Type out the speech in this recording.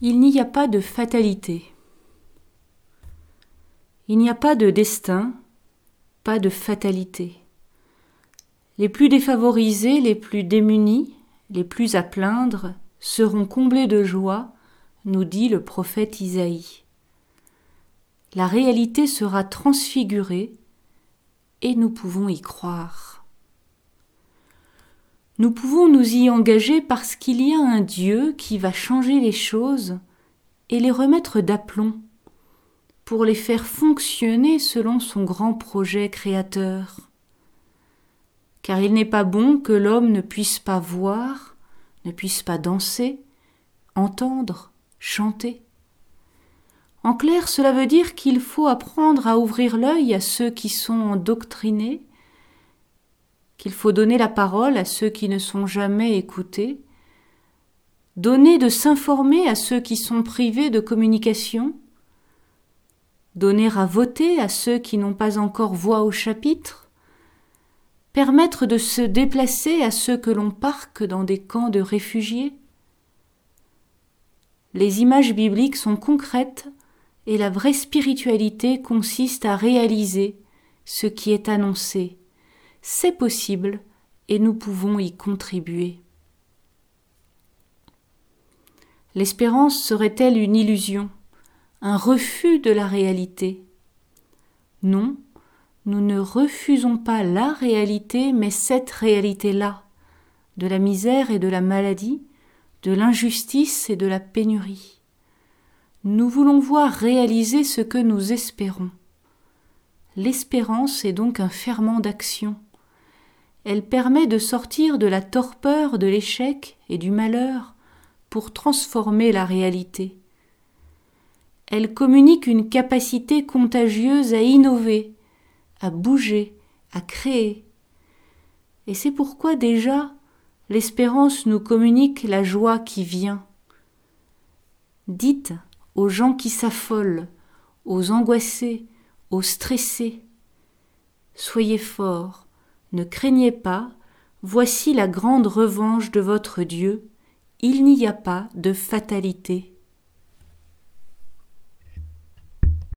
Il n'y a pas de fatalité. Il n'y a pas de destin, pas de fatalité. Les plus défavorisés, les plus démunis, les plus à plaindre, seront comblés de joie, nous dit le prophète Isaïe. La réalité sera transfigurée et nous pouvons y croire. Nous pouvons nous y engager parce qu'il y a un Dieu qui va changer les choses et les remettre d'aplomb pour les faire fonctionner selon son grand projet créateur. Car il n'est pas bon que l'homme ne puisse pas voir, ne puisse pas danser, entendre, chanter. En clair, cela veut dire qu'il faut apprendre à ouvrir l'œil à ceux qui sont endoctrinés, qu'il faut donner la parole à ceux qui ne sont jamais écoutés, donner de s'informer à ceux qui sont privés de communication, donner à voter à ceux qui n'ont pas encore voix au chapitre, permettre de se déplacer à ceux que l'on parque dans des camps de réfugiés. Les images bibliques sont concrètes et la vraie spiritualité consiste à réaliser ce qui est annoncé, c'est possible et nous pouvons y contribuer. L'espérance serait-elle une illusion, un refus de la réalité? Non, nous ne refusons pas la réalité, mais cette réalité-là, de la misère et de la maladie, de l'injustice et de la pénurie. Nous voulons voir réaliser ce que nous espérons. L'espérance est donc un ferment d'action elle permet de sortir de la torpeur de l'échec et du malheur pour transformer la réalité. Elle communique une capacité contagieuse à innover, à bouger, à créer. Et c'est pourquoi déjà l'espérance nous communique la joie qui vient. Dites aux gens qui s'affolent, aux angoissés, aux stressés, Soyez forts, ne craignez pas, voici la grande revanche de votre Dieu, il n'y a pas de fatalité.